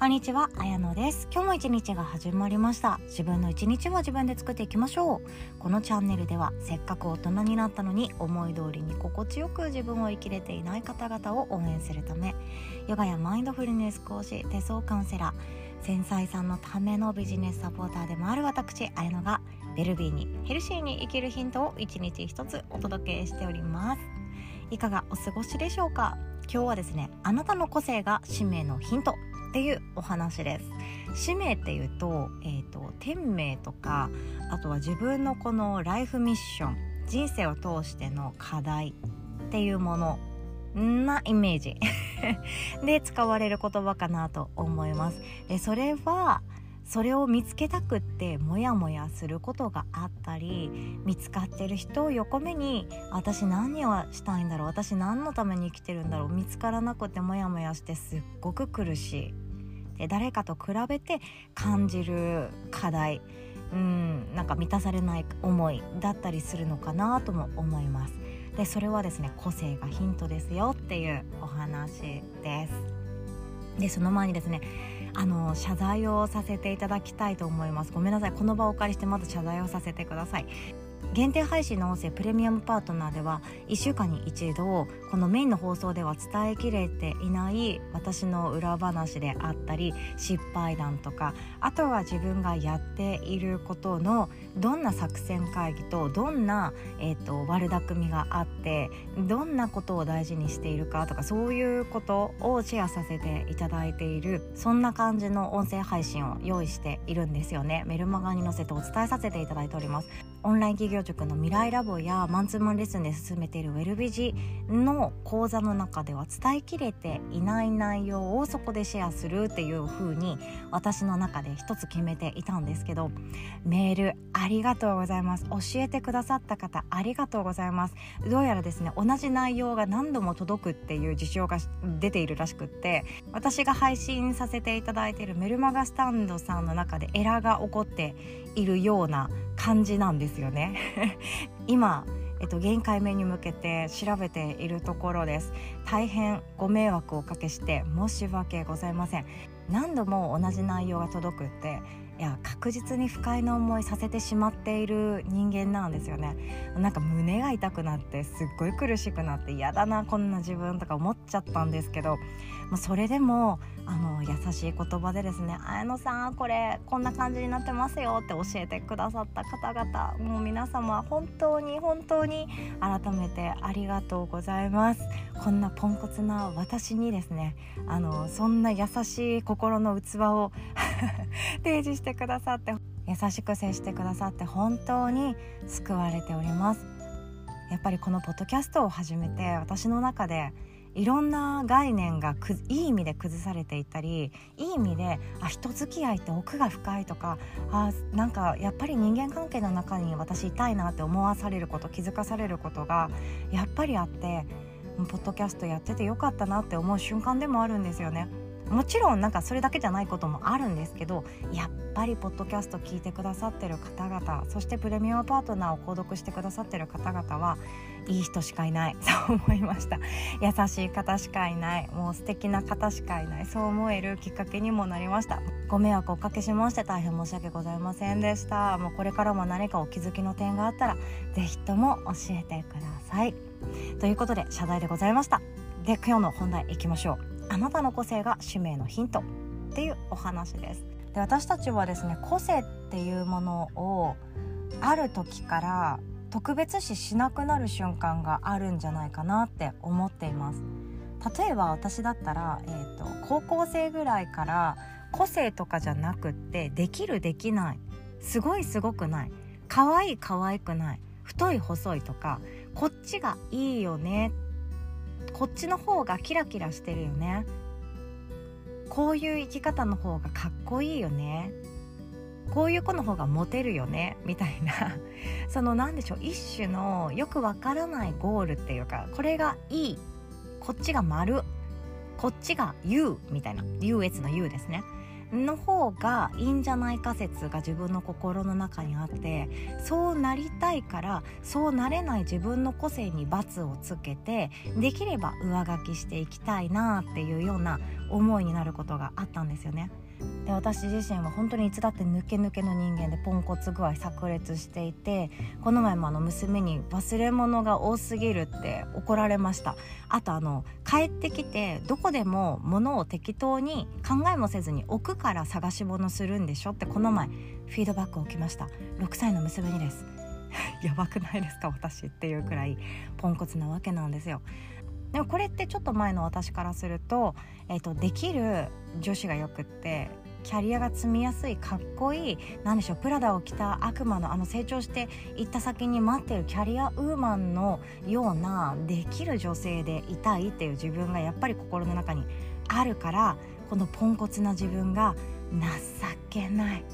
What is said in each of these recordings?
こんにちは、あやのです。今日も一日が始まりました。自分の一日は自分で作っていきましょう。このチャンネルでは、せっかく大人になったのに思い通りに心地よく自分を生きれていない方々を応援するため、ヨガやマインドフルネス講師、手相カウンセラー、繊細さんのためのビジネスサポーターでもある私、あやのが、ベルビーにヘルシーに生きるヒントを一日一つお届けしております。いかがお過ごしでしょうか？今日はですね、あなたの個性が使命のヒントっていうお話です。使命っていうと,、えーと、天命とかあとは自分のこのライフミッション人生を通しての課題っていうものなイメージ。で使われる言葉かなと思います。でそれはそれを見つけたくってモヤモヤすることがあったり見つかってる人を横目に私何をしたいんだろう私何のために生きてるんだろう見つからなくてモヤモヤしてすっごく苦しい。で誰かと比べて感じる課題うんなんか満たされない思いだったりするのかなとも思います。でそれはですね個性がヒントですよっていうお話です。でその前にですねあの謝罪をさせていただきたいと思います。ごめんなさい。この場をお借りしてまず謝罪をさせてください。限定配信の音声プレミアムパートナーでは1週間に一度このメインの放送では伝えきれていない私の裏話であったり失敗談とかあとは自分がやっていることのどんな作戦会議とどんな、えーと、悪巧みがあってどんなことを大事にしているかとかそういうことをシェアさせていただいているそんな感じの音声配信を用意しているんですよね。メルマガに載せてお伝えさせていただいております。オンライン企業塾の未来ラボやマンツーマンレッスンで進めているウェルビジの講座の中では伝えきれていない内容をそこでシェアするっていう風に私の中で一つ決めていたんですけどメールありがとうございます。教えてくださった方ありがとうございます。どうやらですね同じ内容が何度も届くっていう事象が出ているらしくって私が配信させていただいているメルマガスタンドさんの中でエラーが起こっているような感じなんですよね。今えっと、限界目に向けて調べているところです。大変ご迷惑をおかけして申し訳ございません。何度も同じ内容が届くっていや確実に不快な思いさせてしまっている人間なんですよね。なんか胸が痛くなってすっごい苦しくなって嫌だなこんな自分とか思っちゃったんですけど。まあ、それでもあの優しい言葉でですね「綾野さんこれこんな感じになってますよ」って教えてくださった方々もう皆様本当に本当に改めてありがとうございます。こんなポンコツな私にですねあのそんな優しい心の器を 提示してくださって優しく接してくださって本当に救われております。やっぱりこのポッドキャストを始めて私の中でいろんな概念がいい意味で崩されていったりいい意味であ人付き合いって奥が深いとかあなんかやっぱり人間関係の中に私いたいなって思わされること気づかされることがやっぱりあってポッドキャストやっててよかったなって思う瞬間でもあるんですよね。もちろんなんかそれだけじゃないこともあるんですけどやっぱりポッドキャスト聞いてくださってる方々そしてプレミアムパートナーを購読してくださってる方々はいい人しかいない。そう思いました。優しい方しかいない。もう素敵な方しかいない。そう思えるきっかけにもなりました。ご迷惑おかけしまして大変申し訳ございませんでした。もうこれからも何かお気づきの点があったら是非とも教えてください。ということで謝罪でございました。で今日の本題いきましょう。あなたの個性が使命のヒントっていうお話です。で私たちはですね個性っていうものをある時から特別視しなくなる瞬間があるんじゃないかなって思っています。例えば私だったら、えーと、高校生ぐらいから個性とかじゃなくってできるできないすごいすごくない可愛い可愛くない太い細いとかこっちがいいよね。こっちの方がキラキラしてるよね。こういう生き方の方がかっこいいよね。こういう子の方がモテるよね。みたいな。その何でしょう。一種のよくわからないゴールっていうかこれがいい。こっちが丸。こっちが U みたいな。優越の U ですね。の方がいいんじゃないか説が自分の心の中にあってそうなりたいからそうなれない自分の個性に罰をつけてできれば上書きしていきたいなっていうような思いになることがあったんですよね。で私自身は本当にいつだって抜け抜けの人間でポンコツ具合炸裂していてこの前もあの娘に忘れ物が多すぎるって怒られました。あとあの帰ってきてどこでも物を適当に考えもせずに置くから探し物するんでしょってこの前フィードバックを受けました。6歳の娘にです。やばくないですか私っていうくらいポンコツなわけなんですよ。でもこれってちょっと前の私からすると,、えーと、できる女子がよくってキャリアが積みやすいかっこいい何でしょうプラダを着た悪魔のあの成長していった先に待ってるキャリアウーマンのようなできる女性でいたいっていう自分がやっぱり心の中にあるからこのポンコツな自分が情けない。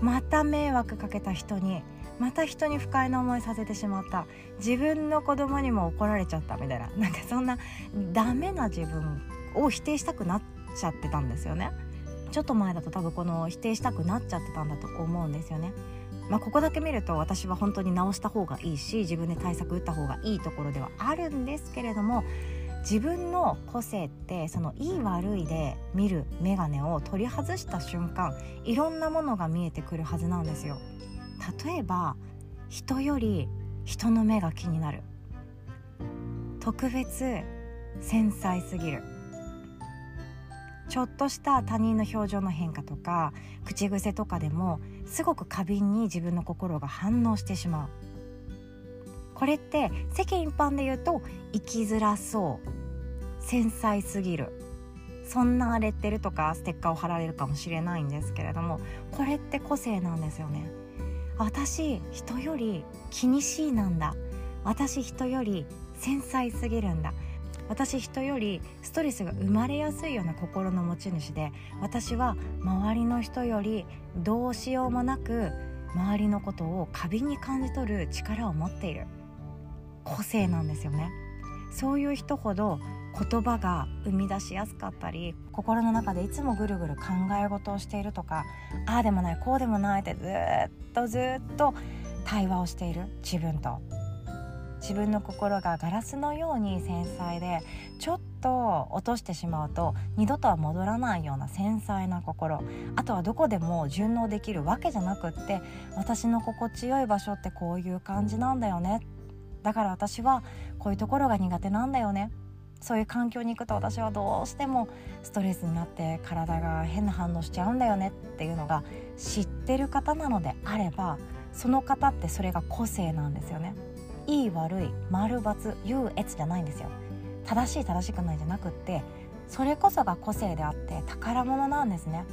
また迷惑かけた人にまた人に不快な思いさせてしまった。自分の子供にも怒られちゃったみたいな。なんかそんなダメな自分を否定したくなっちゃってたんですよね。ちょっと前だと多分この否定したくなっちゃってたんだと思うんですよね。まあ、ここだけ見ると私は本当に直した方がいいし自分で対策打った方がいいところではあるんですけれども自分の個性ってそのいい悪いで見る眼鏡を取り外した瞬間いろんなものが見えてくるはずなんですよ。例えば人より人の目が気になる。特別繊細すぎる。ちょっとした他人の表情の変化とか口癖とかでもすごく過敏に自分の心が反応してしまう。これって世間一般で言うと生きづらそう。繊細すぎる。そんなレッテルとかステッカーを貼られるかもしれないんですけれどもこれって個性なんですよね。私人より気にしいなんだ。私人より繊細すぎるんだ。私人よりストレスが生まれやすいような心の持ち主で私は周りの人よりどうしようもなく周りのことを過敏に感じ取る力を持っている。個性なんですよね。そういう人ほど言葉が生み出しやすかったり心の中でいつもぐるぐる考え事をしているとかああでもないこうでもないってずっとずっと対話をしている自分と。自分の心がガラスのように繊細でちょっと落としてしまうと二度とは戻らないような繊細な心。あとはどこでも順応できるわけじゃなくって私の心地よい場所ってこういう感じなんだよね。だから私はこういうところが苦手なんだよね。そういう環境に行くと私はどうしてもストレスになって体が変な反応しちゃうんだよねっていうのが知ってる方なのであればその方ってそれが個性なんですよね。いい悪い丸×優越じゃないんですよ。正しい正しくないじゃなくってそれこそが個性であって宝物なんですね。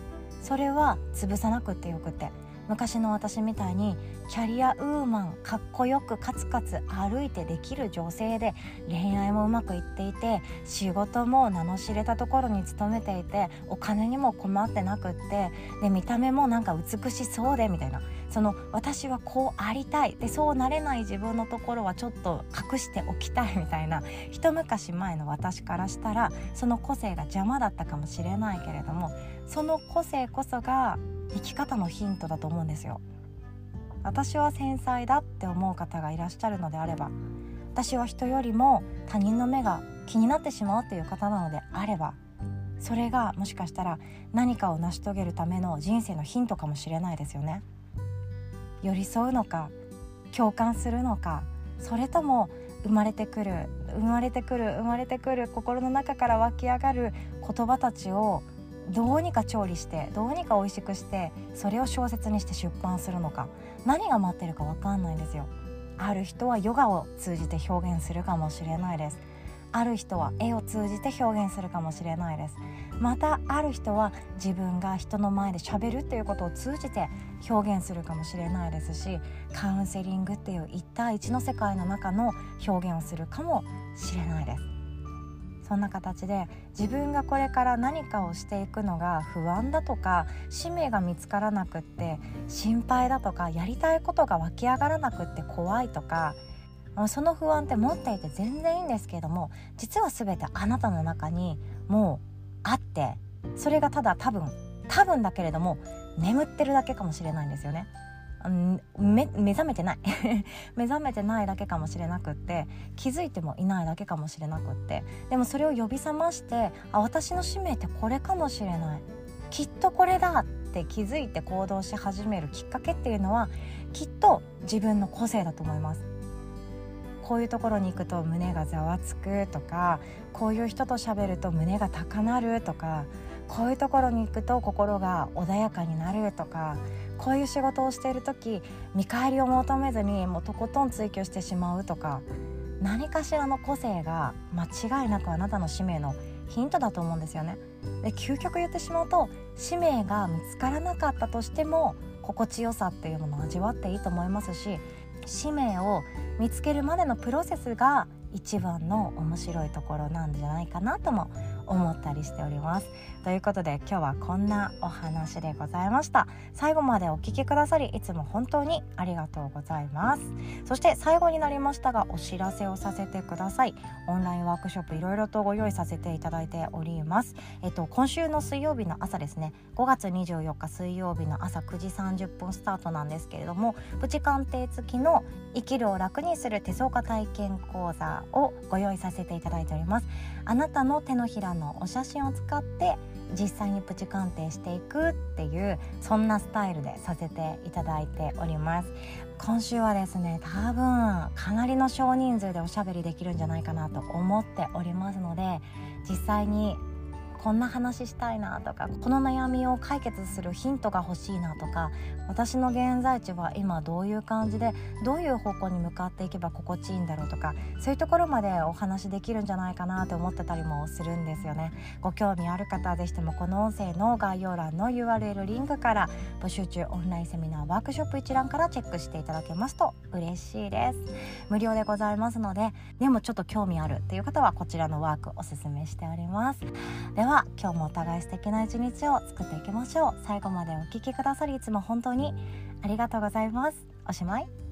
それは潰さなくってよくって。昔の私みたいにキャリアウーマンかっこよくカツカツ歩いてできる女性で恋愛もうまくいっていて仕事も名の知れたところに勤めていてお金にも困ってなくってで見た目もなんか美しそうでみたいな。その私はこうありたい。でそうなれない自分のところはちょっと隠しておきたいみたいな。一昔前の私からしたらその個性が邪魔だったかもしれないけれどもその個性こそが生き方のヒントだと思うんですよ。私は繊細だって思う方がいらっしゃるのであれば私は人よりも他人の目が気になってしまうっていう方なのであればそれがもしかしたら何かを成し遂げるための人生のヒントかもしれないですよね。寄り添うのか共感するのかそれとも生まれてくる生まれてくる生まれてくる心の中から湧き上がる言葉たちをどうにか調理してどうにか美味しくしてそれを小説にして出版するのか。何が待ってるか分かんないんですよ。ある人はヨガを通じて表現するかもしれないです。ある人は絵を通じて表現するかもしれないです。またある人は自分が人の前でしゃべるっていうことを通じて表現するかもしれないですしカウンセリングっていう1対1の世界の中の表現をするかもしれないです。そんな形で自分がこれから何かをしていくのが不安だとか使命が見つからなくって心配だとかやりたいことが湧き上がらなくって怖いとかその不安って持っていて全然いいんですけれども実は全てあなたの中にもうあってそれがただ多分多分だけれども眠ってるだけかもしれないんですよね。目目覚めてない。目覚めてないだけかもしれなくって気づいてもいないだけかもしれなくって。でもそれを呼び覚ましてあ私の使命ってこれかもしれない。きっとこれだって気づいて行動し始めるきっかけっていうのはきっと自分の個性だと思います。こういうところに行くと胸がざわつくとかこういう人と喋ると胸が高鳴るとかこういうところに行くと心が穏やかになるとかこういう仕事をしている時見返りを求めずにもうとことん追求してしまうとか何かしらの個性が間違いなくあなたの使命のヒントだと思うんですよね。で究極言ってしまうと使命が見つからなかったとしても心地よさっていうものを味わっていいと思いますし使命を見つけるまでのプロセスが一番の面白いところなんじゃないかなとも思ったりしております。ということで今日はこんなお話でございました。最後までお聴きくださりいつも本当にありがとうございます。そして最後になりましたがお知らせをさせてください。オンラインワークショップいろいろとご用意させていただいております。えっと今週の水曜日の朝ですね。5月24日水曜日の朝9時30分スタートなんですけれどもプチ鑑定付きの生きるを楽にする手相家体験講座をご用意させていただいております。あなたの手のひらのお写真を使って実際にプチ鑑定していくっていうそんなスタイルでさせていただいております。今週はですね多分かなりの少人数でおしゃべりできるんじゃないかなと思っておりますので実際にこんな話したいなとかこの悩みを解決するヒントが欲しいなとか私の現在地は今どういう感じでどういう方向に向かっていけば心地いいんだろうとかそういうところまでお話できるんじゃないかなと思ってたりもするんですよね。ご興味ある方は是非ともこの音声の概要欄の URL リンクから募集中オンラインセミナーワークショップ一覧からチェックしていただけますと嬉しいです。無料でございますのででもちょっと興味あるっていう方はこちらのワークおすすめしております。ではは今日もお互い素敵な一日を作っていきましょう。最後までお聴きくださりいつも本当にありがとうございます。おしまい。